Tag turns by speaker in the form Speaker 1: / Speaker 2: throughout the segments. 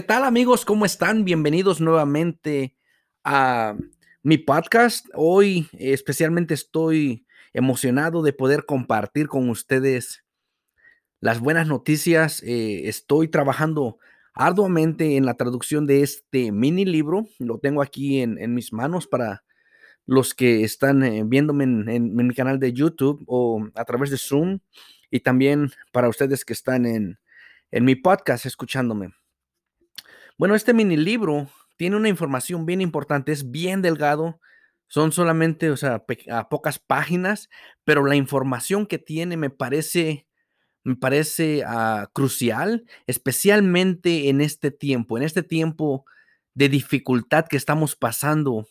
Speaker 1: ¿Qué tal amigos? ¿Cómo están? Bienvenidos nuevamente a mi podcast. Hoy especialmente estoy emocionado de poder compartir con ustedes las buenas noticias. Eh, estoy trabajando arduamente en la traducción de este mini libro. Lo tengo aquí en, mis manos para los que están eh, viéndome en, mi canal de YouTube o a través de Zoom y también para ustedes que están en, en mi podcast escuchándome. Bueno, este mini libro tiene una información bien importante, es bien delgado, son solamente, o sea, a pocas páginas, pero la información que tiene me parece, me parece ah, crucial, especialmente en este tiempo, en este tiempo de dificultad que estamos pasando,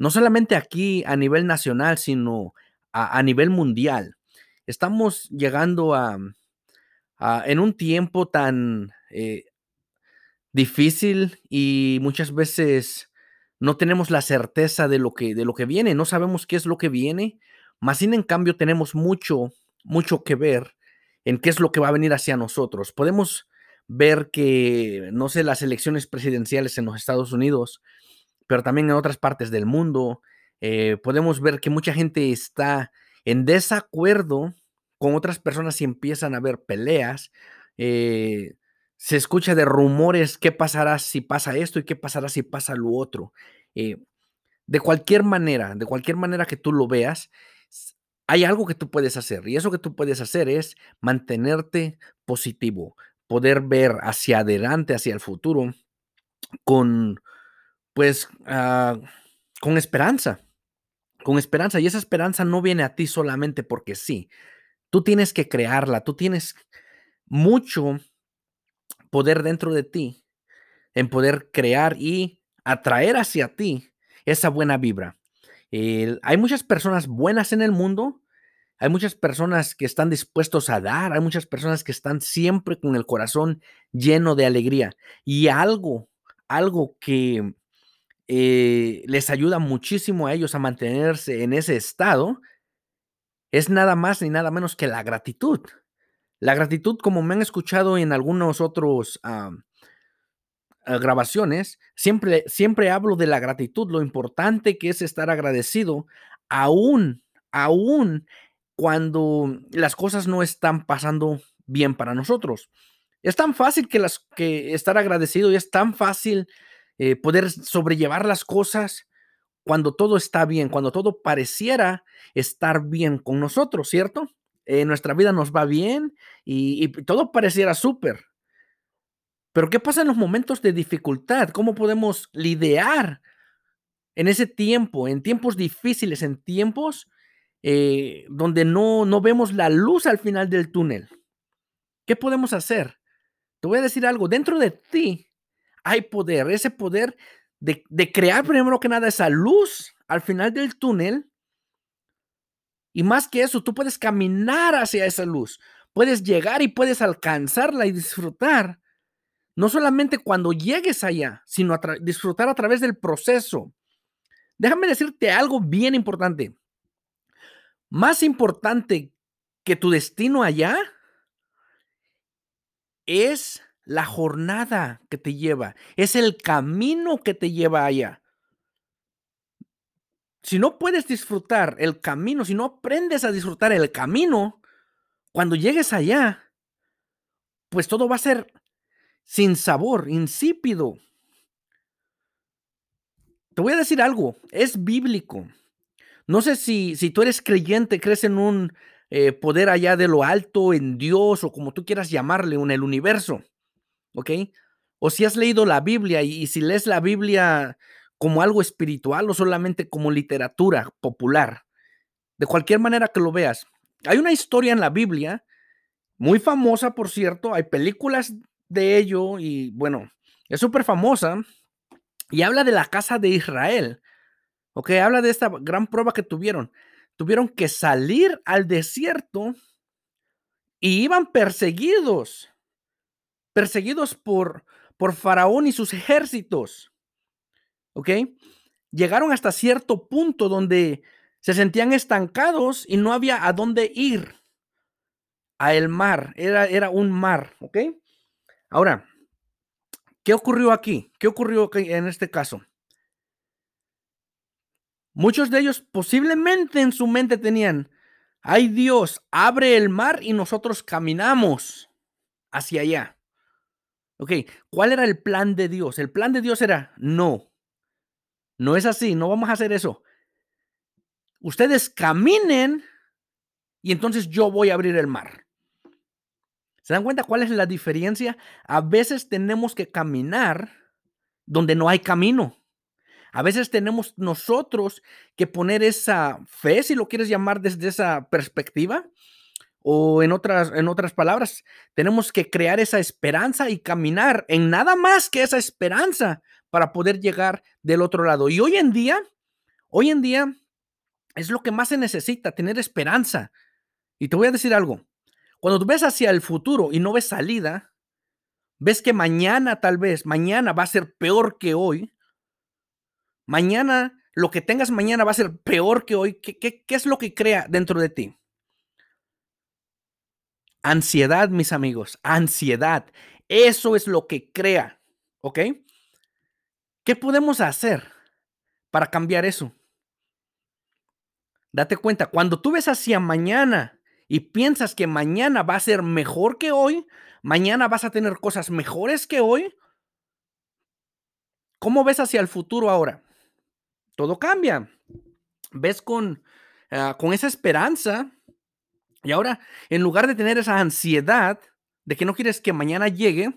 Speaker 1: no solamente aquí a nivel nacional, sino a, nivel mundial. Estamos llegando a, en un tiempo tan eh, difícil y muchas veces no tenemos la certeza de lo que de lo que viene, no sabemos qué es lo que viene, más sin en cambio tenemos mucho mucho que ver en qué es lo que va a venir hacia nosotros. Podemos ver que no sé las elecciones presidenciales en los Estados Unidos, pero también en otras partes del mundo, eh, podemos ver que mucha gente está en desacuerdo con otras personas y empiezan a haber peleas. Eh, se escucha de rumores qué pasará si pasa esto y qué pasará si pasa lo otro. Eh, de cualquier manera, de cualquier manera que tú lo veas, hay algo que tú puedes hacer y eso que tú puedes hacer es mantenerte positivo, poder ver hacia adelante, hacia el futuro con, pues, ah, con esperanza, con esperanza. Y esa esperanza no viene a ti solamente porque sí. Tú tienes que crearla, tú tienes mucho poder dentro de ti en poder crear y atraer hacia ti esa buena vibra. hay muchas personas buenas en el mundo, hay muchas personas que están dispuestos a dar, hay muchas personas que están siempre con el corazón lleno de alegría y algo, algo que eh, les ayuda muchísimo a ellos a mantenerse en ese estado es nada más ni nada menos que la gratitud. La gratitud, como me han escuchado en algunos otros ah, grabaciones, siempre, siempre hablo de la gratitud, lo importante que es estar agradecido, aún, aún cuando las cosas no están pasando bien para nosotros. Es tan fácil que, las, que estar agradecido y es tan fácil eh, poder sobrellevar las cosas cuando todo está bien, cuando todo pareciera estar bien con nosotros, ¿cierto? Eh, nuestra vida nos va bien y, todo pareciera súper. Pero ¿qué pasa en los momentos de dificultad? ¿Cómo podemos lidiar en ese tiempo, en tiempos difíciles, en tiempos eh, donde no, no vemos la luz al final del túnel? ¿Qué podemos hacer? Te voy a decir algo, dentro de ti hay poder, ese poder de, de crear primero que nada esa luz al final del túnel y más que eso, tú puedes caminar hacia esa luz, puedes llegar y puedes alcanzarla y disfrutar, no solamente cuando llegues allá, sino disfrutar a través del proceso. Déjame decirte algo bien importante. Más importante que tu destino allá es la jornada que te lleva, es el camino que te lleva allá si no puedes disfrutar el camino, si no aprendes a disfrutar el camino, cuando llegues allá, pues todo va a ser sin sabor, insípido. Te voy a decir algo, es bíblico. No sé si, si tú eres creyente, crees en un eh, poder allá de lo alto, en Dios o como tú quieras llamarle, en el universo, ¿ok? O si has leído la Biblia y si lees la Biblia como algo espiritual o solamente como literatura popular. De cualquier manera que lo veas. Hay una historia en la Biblia, muy famosa, por cierto, hay películas de ello y bueno, es súper famosa y habla de la casa de Israel. Ok, habla de esta gran prueba que tuvieron. Tuvieron que salir al desierto y iban perseguidos, perseguidos por, por Faraón y sus ejércitos. ¿Ok? Llegaron hasta cierto punto donde se sentían estancados y no había a dónde ir. A el mar, era, era un mar, ¿ok? Ahora, ¿Qué ocurrió aquí? ¿Qué ocurrió en este caso? Muchos de ellos posiblemente en su mente tenían, ay Dios, abre el mar y nosotros caminamos hacia allá. Ok, ¿cuál era el plan de Dios? El plan de Dios era, no, no es así, no vamos a hacer eso. Ustedes caminen y entonces yo voy a abrir el mar. ¿Se dan cuenta cuál es la diferencia? A veces tenemos que caminar donde no hay camino. A veces tenemos nosotros que poner esa fe, si lo quieres llamar desde esa perspectiva, o en otras, en otras palabras, tenemos que crear esa esperanza y caminar en nada más que esa esperanza para poder llegar del otro lado. Y hoy en día, hoy en día es lo que más se necesita, tener esperanza. Y te voy a decir algo, cuando tú ves hacia el futuro y no ves salida, ves que mañana tal vez, mañana va a ser peor que hoy, Mañana, lo que tengas mañana va a ser peor que hoy. ¿Qué, es lo que crea dentro de ti? Ansiedad, mis amigos, ansiedad. Eso es lo que crea, ¿ok? ¿Qué podemos hacer para cambiar eso? Date cuenta, cuando tú ves hacia mañana y piensas que mañana va a ser mejor que hoy, mañana vas a tener cosas mejores que hoy, ¿cómo ves hacia el futuro ahora? todo cambia. Ves con, ah, con esa esperanza y ahora, en lugar de tener esa ansiedad de que no quieres que mañana llegue,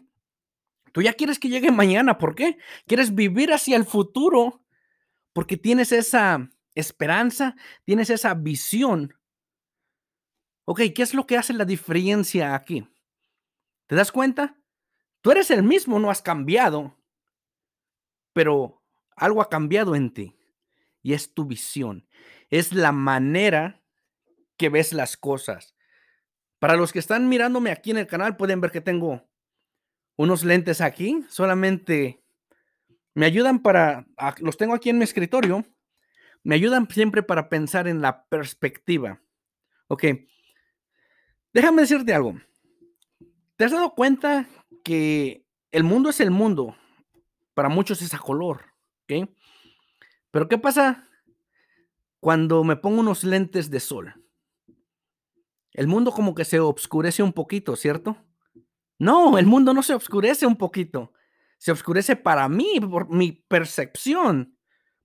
Speaker 1: tú ya quieres que llegue mañana. ¿Por qué? Quieres vivir hacia el futuro porque tienes esa esperanza, tienes esa visión. Ok, ¿qué es lo que hace la diferencia aquí? ¿Te das cuenta? Tú eres el mismo, no has cambiado, pero algo ha cambiado en ti y es tu visión. Es la manera que ves las cosas. Para los que están mirándome aquí en el canal, pueden ver que tengo unos lentes aquí. Solamente me ayudan para, los tengo aquí en mi escritorio, me ayudan siempre para pensar en la perspectiva. Ok, déjame decirte algo. ¿Te has dado cuenta que el mundo es el mundo? Para muchos es a color, ¿ok? Pero ¿qué pasa cuando me pongo unos lentes de sol? El mundo como que se oscurece un poquito, ¿cierto? No, el mundo no se oscurece un poquito. Se oscurece para mí, por mi percepción,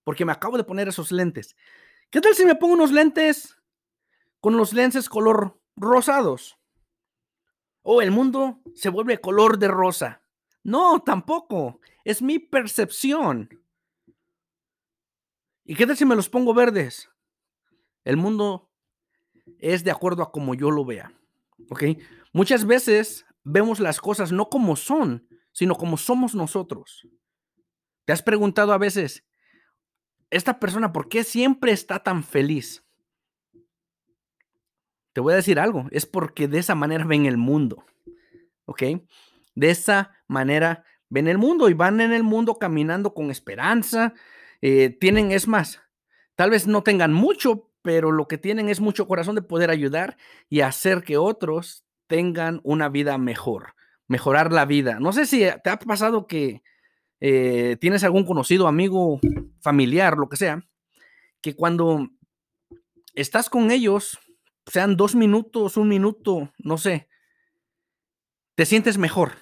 Speaker 1: porque me acabo de poner esos lentes. ¿Qué tal si me pongo unos lentes con los lentes color rosados? O oh, el mundo se vuelve color de rosa. No, tampoco. Es mi percepción. ¿Y qué tal si me los pongo verdes? El mundo es de acuerdo a como yo lo vea. ¿Ok? Muchas veces vemos las cosas no como son, sino como somos nosotros. ¿Te has preguntado a veces, esta persona, ¿por qué siempre está tan feliz? Te voy a decir algo, es porque de esa manera ven el mundo. ¿Ok? De esa manera ven el mundo y van en el mundo caminando con esperanza, eh, tienen, es más, tal vez no tengan mucho, pero lo que tienen es mucho corazón de poder ayudar y hacer que otros tengan una vida mejor, mejorar la vida. No sé si te ha pasado que eh, tienes algún conocido, amigo, familiar, lo que sea, que cuando estás con ellos, sean dos minutos, un minuto, no sé, te sientes mejor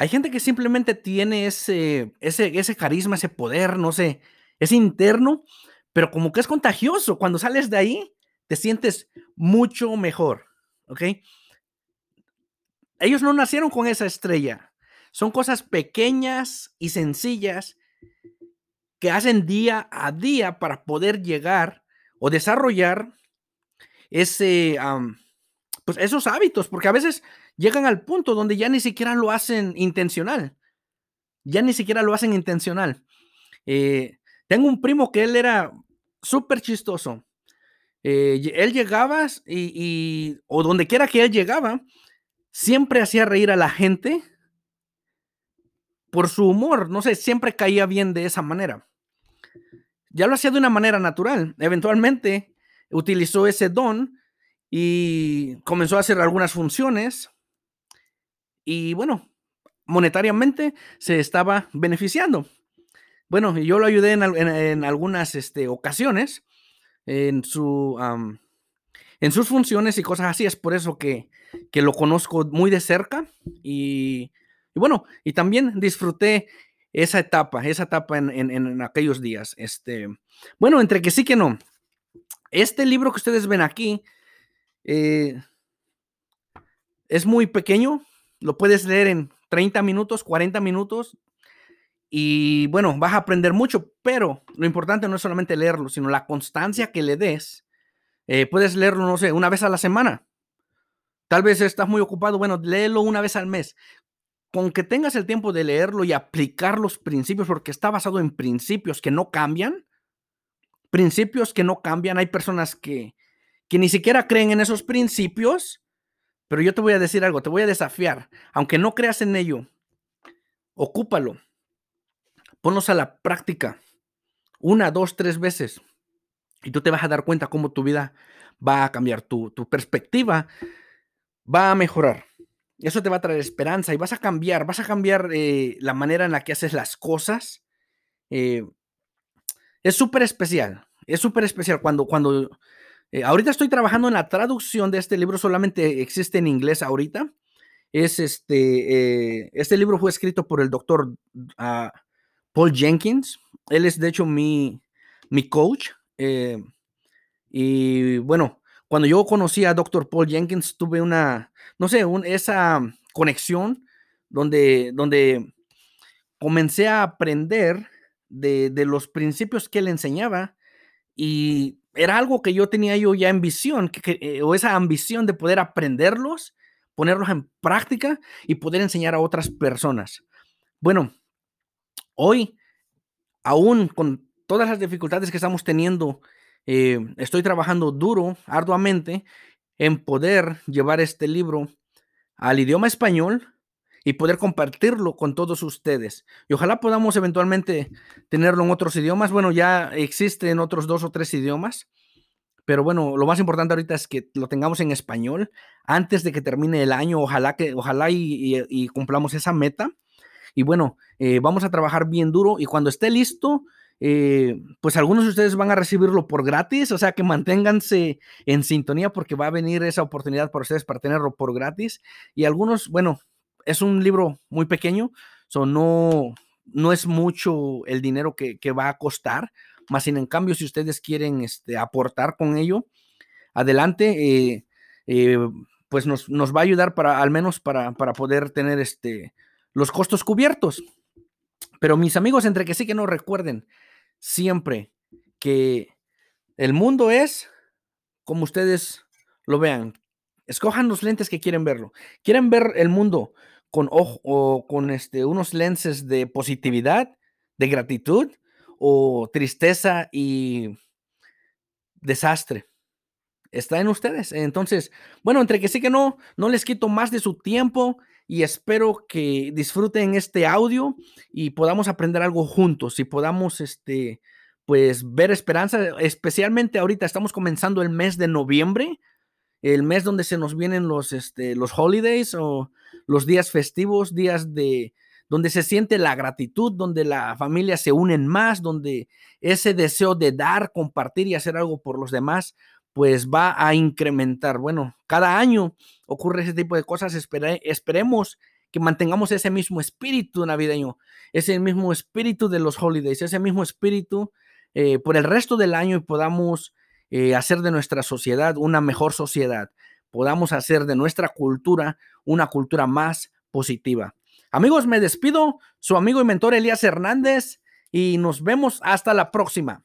Speaker 1: hay gente que simplemente tiene ese, ese, ese carisma, ese poder, no sé, es interno, pero como que es contagioso. Cuando sales de ahí, te sientes mucho mejor, ¿ok? Ellos no nacieron con esa estrella. Son cosas pequeñas y sencillas que hacen día a día para poder llegar o desarrollar ese, pues esos hábitos, porque a veces llegan al punto donde ya ni siquiera lo hacen intencional. Ya ni siquiera lo hacen intencional. Eh, tengo un primo que él era súper chistoso. Eh, él llegaba y, o donde quiera que él llegaba, siempre hacía reír a la gente por su humor. No sé, siempre caía bien de esa manera. Ya lo hacía de una manera natural. Eventualmente utilizó ese don y comenzó a hacer algunas funciones y bueno, monetariamente se estaba beneficiando. Bueno, yo lo ayudé en, algunas este, ocasiones en, su, en sus funciones y cosas así. Es por eso que, lo conozco muy de cerca y, bueno, y también disfruté esa etapa, esa etapa en, aquellos días. Este, bueno, entre que sí que no. Este libro que ustedes ven aquí eh, es muy pequeño, lo puedes leer en 30 minutos, 40 minutos. Y bueno, vas a aprender mucho, pero lo importante no es solamente leerlo, sino la constancia que le des. Eh, puedes leerlo, no sé, una vez a la semana. Tal vez estás muy ocupado, bueno, léelo una vez al mes. Con que tengas el tiempo de leerlo y aplicar los principios, porque está basado en principios que no cambian. Principios que no cambian. Hay personas que, que ni siquiera creen en esos principios pero yo te voy a decir algo, te voy a desafiar. Aunque no creas en ello, ocúpalo. Ponlos a la práctica. Una, dos, tres veces. Y tú te vas a dar cuenta cómo tu vida va a cambiar. Tu, perspectiva va a mejorar. Eso te va a traer esperanza y vas a cambiar, vas a cambiar eh, la manera en la que haces las cosas. Eh, es súper especial, es súper especial cuando, cuando eh, ahorita estoy trabajando en la traducción de este libro, solamente existe en inglés ahorita. Es este, este libro fue escrito por el doctor ah, Paul Jenkins. Él es de hecho mi, mi coach. Eh, y bueno, cuando yo conocí a doctor Paul Jenkins, tuve una, no sé, esa conexión donde, donde comencé a aprender de, de los principios que él enseñaba y era algo que yo tenía yo ya en visión, que, eh, o esa ambición de poder aprenderlos, ponerlos en práctica y poder enseñar a otras personas. Bueno, hoy, aún con todas las dificultades que estamos teniendo, eh, estoy trabajando duro, arduamente, en poder llevar este libro al idioma español y poder compartirlo con todos ustedes. Y ojalá podamos eventualmente tenerlo en otros idiomas. Bueno, ya existe en otros dos o tres idiomas, pero bueno, lo más importante ahorita es que lo tengamos en español antes de que termine el año. Ojalá que, ojalá y, cumplamos esa meta. Y bueno, eh, vamos a trabajar bien duro y cuando esté listo, eh, pues algunos de ustedes van a recibirlo por gratis, o sea que manténganse en sintonía porque va a venir esa oportunidad para ustedes para tenerlo por gratis. Y algunos, bueno, es un libro muy pequeño, so no, no es mucho el dinero que, va a costar, más sin en cambio, si ustedes quieren este, aportar con ello, adelante, eh, pues nos, va a ayudar para, al menos para, poder tener este, los costos cubiertos. Pero mis amigos, entre que sí que no recuerden siempre que el mundo es como ustedes lo vean. Escojan los lentes que quieren verlo. ¿Quieren ver el mundo con ojo o con este, unos lenses de positividad, de gratitud o tristeza y desastre. Está en ustedes. Entonces, bueno, entre que sí que no, no les quito más de su tiempo y espero que disfruten este audio y podamos aprender algo juntos y podamos, este, pues, ver esperanza. Especialmente ahorita estamos comenzando el mes de noviembre, el mes donde se nos vienen los, este, los holidays o los días festivos, días de donde se siente la gratitud, donde la familia se unen más, donde ese deseo de dar, compartir y hacer algo por los demás, pues va a incrementar. Bueno, cada año ocurre ese tipo de cosas. esperemos que mantengamos ese mismo espíritu navideño, ese mismo espíritu de los holidays, ese mismo espíritu eh, por el resto del año y podamos eh, hacer de nuestra sociedad una mejor sociedad podamos hacer de nuestra cultura una cultura más positiva. Amigos, me despido, su amigo y mentor Elías Hernández, y nos vemos hasta la próxima.